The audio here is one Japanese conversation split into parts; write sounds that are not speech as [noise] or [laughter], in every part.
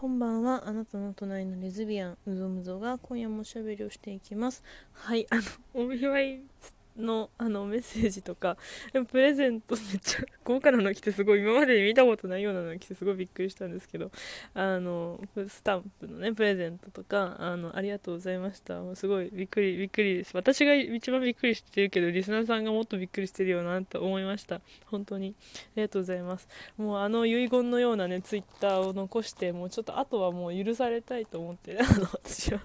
こんばんは。あなたの隣のレズビアン、うぞむぞが今夜もおしゃべりをしていきます。はい、あの、お見舞いのあのメッセージとか、プレゼントめっちゃ豪華なの来てすごい今までに見たことないようなの来てすごいびっくりしたんですけど、あの、スタンプのね、プレゼントとか、あの、ありがとうございました。もうすごいびっくり、びっくりです。私が一番びっくりしてるけど、リスナーさんがもっとびっくりしてるよなと思いました。本当に。ありがとうございます。もうあの遺言のようなね、ツイッターを残して、もうちょっとあとはもう許されたいと思って、[laughs] あの、私は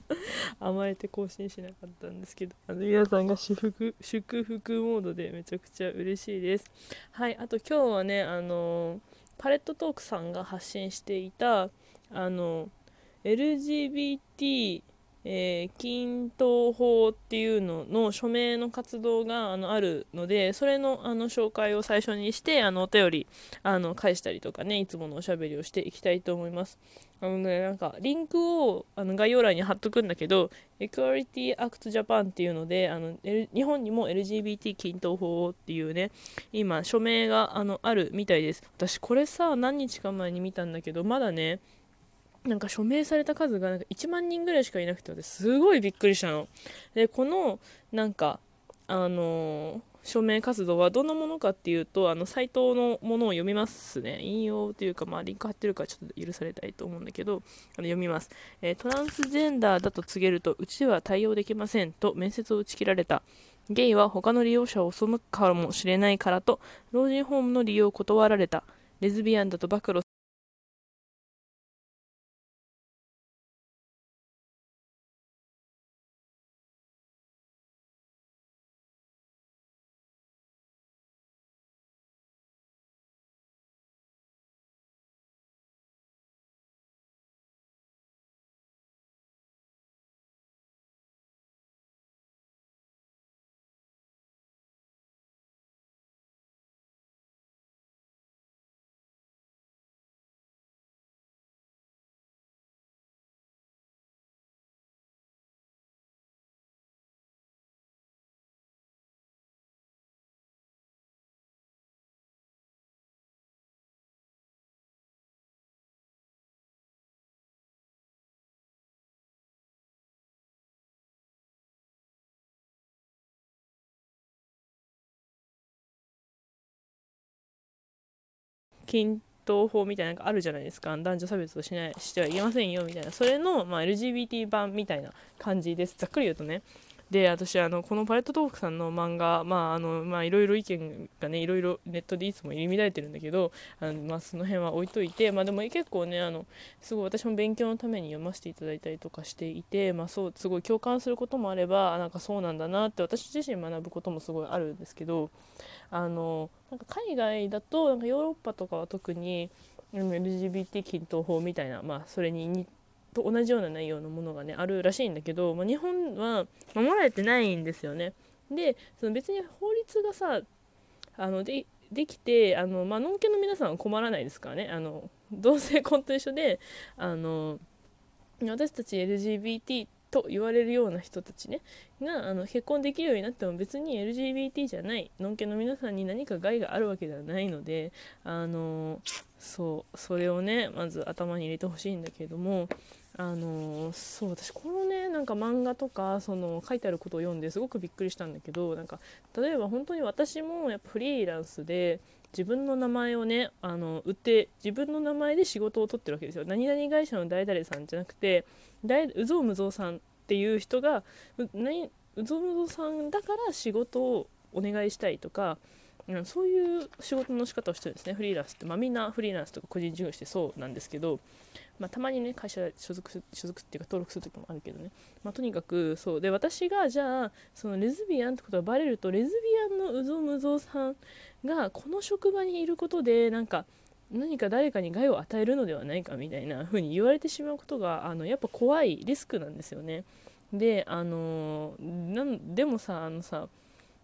甘えて更新しなかったんですけど、あの、皆さんが祝福、福モードでめちゃくちゃ嬉しいです。はい、あと今日はね、あのパレットトークさんが発信していた、あの LGBT えー、均等法っていうのの署名の活動があのあるのでそれのあの紹介を最初にしてあのお便りあの返したりとかねいつものおしゃべりをしていきたいと思います。あのねなんかリンクをあの概要欄に貼っとくんだけど Equality Act Japan っていうのであの、日本にも LGBT 均等法っていうね今署名があのあるみたいです。私これさ何日か前に見たんだけどまだねなんか署名された数がなんか1万人ぐらいしかいなくてすごいびっくりしたの。でこのなんかあのー、署名活動はどんなものかっていうとあのサイトのものを読みますね。引用というか、まあ、リンク貼ってるからちょっと許されたいと思うんだけどあの読みます、えー、トランスジェンダーだと告げるとうちでは対応できませんと面接を打ち切られた。ゲイは他の利用者を襲うかもしれないからと老人ホームの利用を断られた。レズビアンだと暴露均等法みたいなのがあるじゃないですか。男女差別をしないしてはいけませんよみたいな。それの、まあ、LGBT 版みたいな感じです。ざっくり言うとね。で私あのこのパレットトークさんの漫画まああのまあいろいろ意見がねいろいろネットでいつも入り乱れてるんだけどあの、まあ、その辺は置いといてまあでも結構ねあのすごい私も勉強のために読ませていただいたりとかしていてまあそうすごい共感することもあればなんかそうなんだなって私自身学ぶこともすごいあるんですけどあのなんか海外だとなんかヨーロッパとかは特に LGBT 均等法みたいな、まあ、それに似てと同じような内容のものがねあるらしいんだけど、まあ、日本は守られてないんですよね。でその別に法律がさあのでできてあの、まあのんけの皆さんは困らないですからねあの同性婚と一緒であの私たち LGBT と言われるような人たちねがあの結婚できるようになっても別に LGBT じゃないのんけの皆さんに何か害があるわけではないのであのそうそれをねまず頭に入れてほしいんだけどもあのそう私このねなんか漫画とかその書いてあることを読んですごくびっくりしたんだけどなんか例えば本当に私もやっぱフリーランスで自分の名前をねあの売って自分の名前で仕事を取ってるわけですよ。何々会社の誰々さんじゃなくてうぞうむぞうさんっていう人がう何うぞうむぞうさんだから仕事をお願いしたいとかうん、そういう仕事の仕方をしてるんですね。フリーランスって、まあ、みんなフリーランスとか個人事業してそうなんですけど、まあ、たまにね会社所属所属っていうか登録する時もあるけどね、まあ、とにかくそうで私がじゃあそのレズビアンってことがバレるとレズビアンのうぞむぞさんがこの職場にいることでなんか何か誰かに害を与えるのではないかみたいな風に言われてしまうことがあのやっぱ怖いリスクなんですよね。であのなんでもさあのさ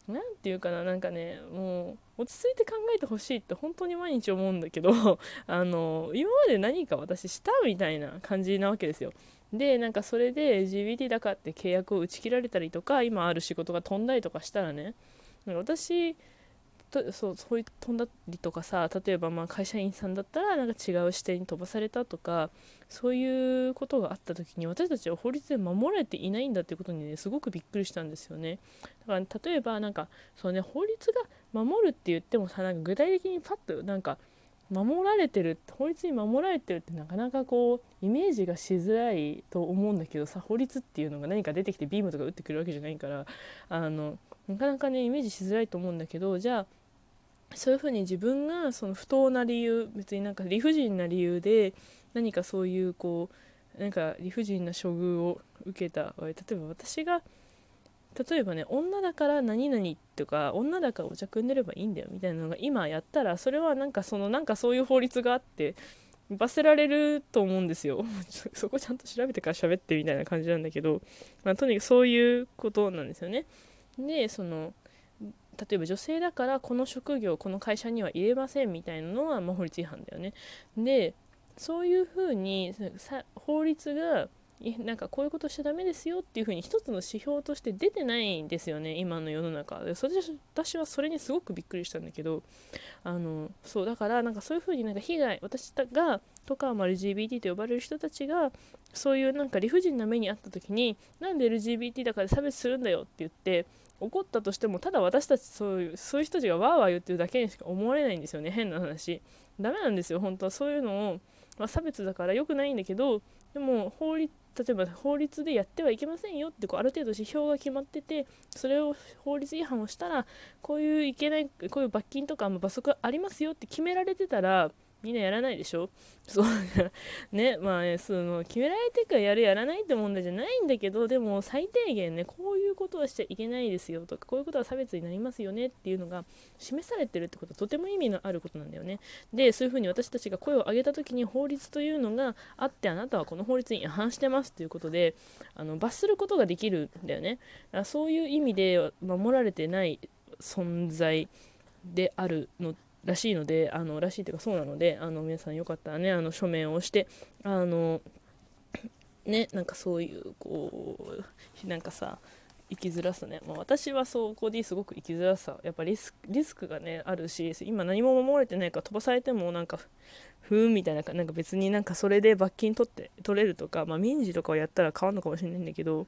何て言うかななんかねもう落ち着いて考えてほしいって本当に毎日思うんだけど [laughs] あの今まで何か私したみたいな感じなわけですよ。でなんかそれで LGBT だかって契約を打ち切られたりとか今ある仕事が飛んだりとかしたらね私とそうそういう飛んだりとかさ例えばまあ会社員さんだったらなんか違う視点に飛ばされたとかそういうことがあった時に私たちは法律で守られていないんだっていうことにねすごくびっくりしたんですよね。だから例えばなんかそうね法律が守るって言ってもさなんか具体的にパッとなんか守られてる法律に守られてるってなかなかこうイメージがしづらいと思うんだけどさ法律っていうのが何か出てきてビームとか打ってくるわけじゃないからあのなかなかねイメージしづらいと思うんだけどじゃあそういうふうに自分がその不当な理由別になんか理不尽な理由で何かそういうこうなんか理不尽な処遇を受けた場合例えば私が例えばね女だから何々とか女だからお茶汲んでればいいんだよみたいなのが今やったらそれはなんかそのなんかそういう法律があって罰せられると思うんですよ。[laughs] そこちゃんと調べてから喋ってみたいな感じなんだけど、まあ、とにかくそういうことなんですよね。でその例えば女性だからこの職業この会社には入れませんみたいなのは、まあ、法律違反だよね。でそういうふうに法律がなんかこういうことしちゃダメですよっていうふうに一つの指標として出てないんですよね今の世の中。でそれ私はそれにすごくびっくりしたんだけどあのそうだからなんかそういうふうになんか被害私がとか、まあ、LGBT と呼ばれる人たちがそういうなんか理不尽な目にあった時になんで LGBT だから差別するんだよって言って怒ったとしてもただ私たちそういうそういう人たちがわーわー言ってるだけにしか思われないんですよね。変な話。ダメなんですよ。本当はそういうのを、まあ、差別だから良くないんだけどでも法律例えば法律でやってはいけませんよってこうある程度指標が決まっててそれを法律違反をしたらこういういけないこういう罰金とか罰則ありますよって決められてたらみんなやらないでしょ？[laughs] そうねまあねその決められてからやるやらないって問題じゃないんだけどでも最低限ねこういうことはしちゃいけないですよとかこういうことは差別になりますよねっていうのが示されてるってことはとても意味のあることなんだよね。でそういうふうに私たちが声を上げた時に法律というのがあってあなたはこの法律に違反してますということであの罰することができるんだよね。だからそういう意味で守られてない存在であるのってらしいのであのらしいというかそうなのであの皆さんよかったらねあの書面をしてあのねなんかそういうこうなんかさ生きづらさね、まあ、私はそこですごく生きづらさやっぱリスクがねあるし今何も守れてないから飛ばされてもなんかふーみたいななんか別になんかそれで罰金取って取れるとか、まあ、民事とかをやったら変わるのかもしれないんだけど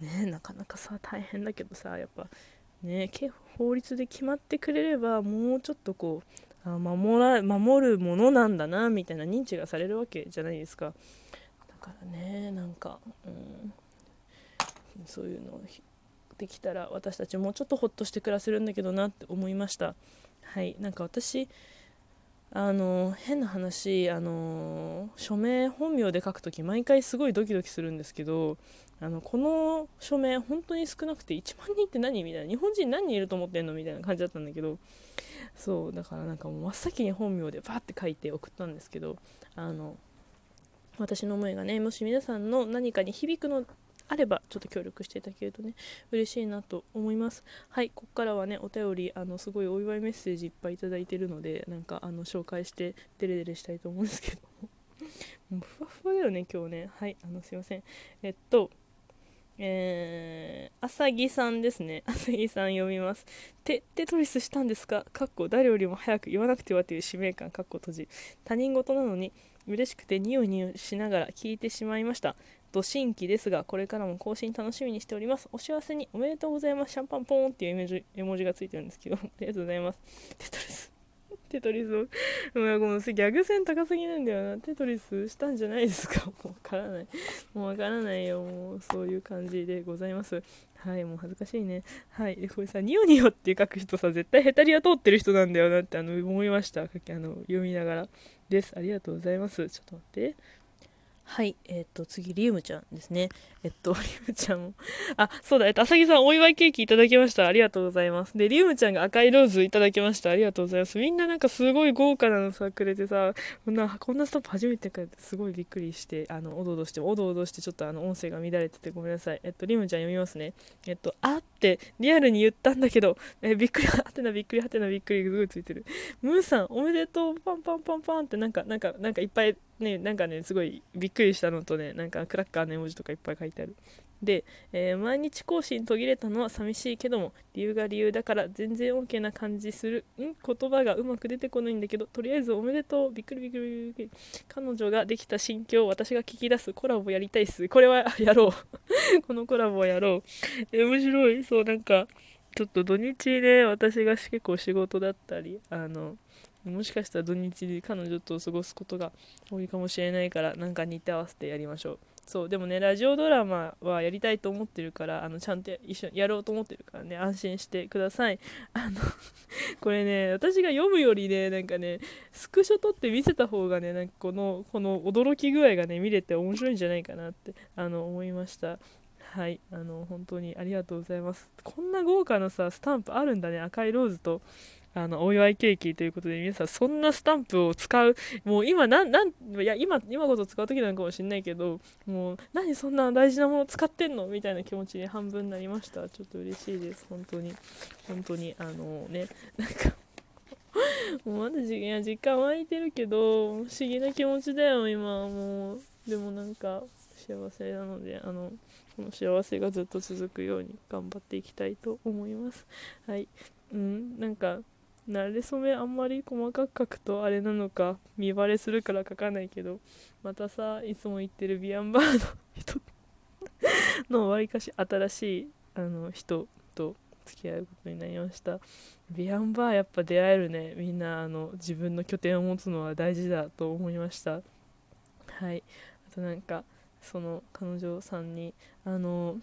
ねなかなかさ大変だけどさやっぱね刑法法律で決まってくれればもうちょっとこうあ守ら守るものなんだなみたいな認知がされるわけじゃないですか。だからねなんか、うん、そういうのできたら私たちもうちょっとほっとして暮らせるんだけどなって思いました。はいなんか私あの変な話あの署名本名で書くとき毎回すごいドキドキするんですけどあのこの署名本当に少なくて1万人って何？みたいな。日本人何人いると思ってんの？みたいな感じだったんだけどそうだからなんかもう真っ先に本名でバーって書いて送ったんですけどあの私の思いがねもし皆さんの何かに響くのあればちょっと協力していただけるとね嬉しいなと思いますはいここからはねお便りあのすごいお祝いメッセージいっぱいいただいてるのでなんかあの紹介してデレデレしたいと思うんですけど [laughs] もうふわふわだよね今日ねはいあのすいませんえっとえー、朝木さんですね。[laughs] 朝木さん読みます。テテトリスしたんですか？かっこ誰よりも早く言わなくてはという使命感、かっこ閉じ。他人事なのに嬉しくてニオニオしながら聞いてしまいました。ド新規ですが、これからも更新楽しみにしております。お幸せにおめでとうございます。シャンパンポーンっていう絵文字絵文字がついてるんですけど、ありがとうございます。テトリス。[laughs] テトリスを、まあ、このギャグ線高すぎなんだよな。テトリスしたんじゃないですか [laughs] もうわからない。もうわからないよ。もうそういう感じでございます。はい、もう恥ずかしいね。はい。で、これさ、ニオニオって書く人さ、絶対ヘタリア通ってる人なんだよなってあの思いました。あの読みながら。です。ありがとうございます。ちょっと待って。はい、えっ、と、次、リウムちゃんですね。えっと、[laughs] リウムちゃんも、あ、そうだ、えっと、あさぎさん、お祝いケーキいただきました。ありがとうございます。で、リウムちゃんが赤いローズいただきました。ありがとうございます。みんななんかすごい豪華なのさ、くれてさ、こんな、こんなストップ初めてかすごいびっくりして、あの、おどおどして、おどおどして、ちょっとあの、音声が乱れててごめんなさい。えっと、リウムちゃん読みますね。えっと、あって、リアルに言ったんだけど、え [laughs] びっくり、はてなびっくり、はてなびっくり、すごいついてる。ムーさん、おめでとう、パンパンパンパンって、なんか、なんか、なんかいっぱい、ねなんかねすごいびっくりしたのとねなんかクラッカーの絵文字とかいっぱい書いてある。で、えー、毎日更新途切れたのは寂しいけども理由が理由だから全然 OK な感じする。ん言葉がうまく出てこないんだけどとりあえずおめでとう。びっくりびっくりびっくり。彼女ができた心境を私が聞き出すコラボやりたいっす。これはやろう。[laughs] このコラボやろう。え面白い。そうなんかちょっと土日で私が結構仕事だったりあのもしかしたら土日で彼女と過ごすことが多いかもしれないからなんか似て合わせてやりましょう。そうでもねラジオドラマはやりたいと思ってるからあのちゃんと一緒にやろうと思ってるからね安心してください。[laughs] あのこれね私が読むよりねなんかねスクショ撮って見せた方がねなんかこのこの驚き具合がね見れて面白いんじゃないかなってあの思いました。はいあの本当にありがとうございます。こんな豪華なさスタンプあるんだね赤いローズと。あのお祝いケーキということで皆さんそんなスタンプを使うもう今なんなんいや今今こそ使う時なのかもしれないけどもう何そんな大事なもの使ってんのみたいな気持ちに半分になりました。ちょっと嬉しいです。本当に。本当にあのねなんかもうまだいや時間湧いてるけど不思議な気持ちだよ今。もうでもなんか幸せなのであのこの幸せがずっと続くように頑張っていきたいと思います。はい。うんなんか慣れ初めあんまり細かく書くとあれなのか見バレするから書かないけどまたさいつも言ってるビアンバーの人 [laughs] のわりかし新しいあの人と付き合うことになりました。ビアンバーやっぱ出会えるね。みんなあの自分の拠点を持つのは大事だと思いました。はい。あとなんかその彼女さんにあの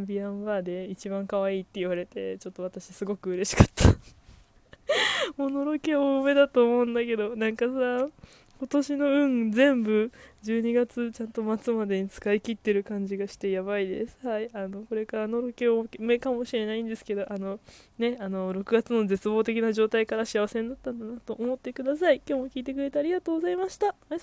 ビアンバーで一番可愛いって言われてちょっと私すごく嬉しかった。[laughs] ものろけ多めだと思うんだけどなんかさ今年の運全部12月ちゃんと末までに使い切ってる感じがしてやばいです。はいあのこれからのろけ多めかもしれないんですけどあのねあの6月の絶望的な状態から幸せになったんだなと思ってください。今日も聞いてくれてありがとうございました。おやすみ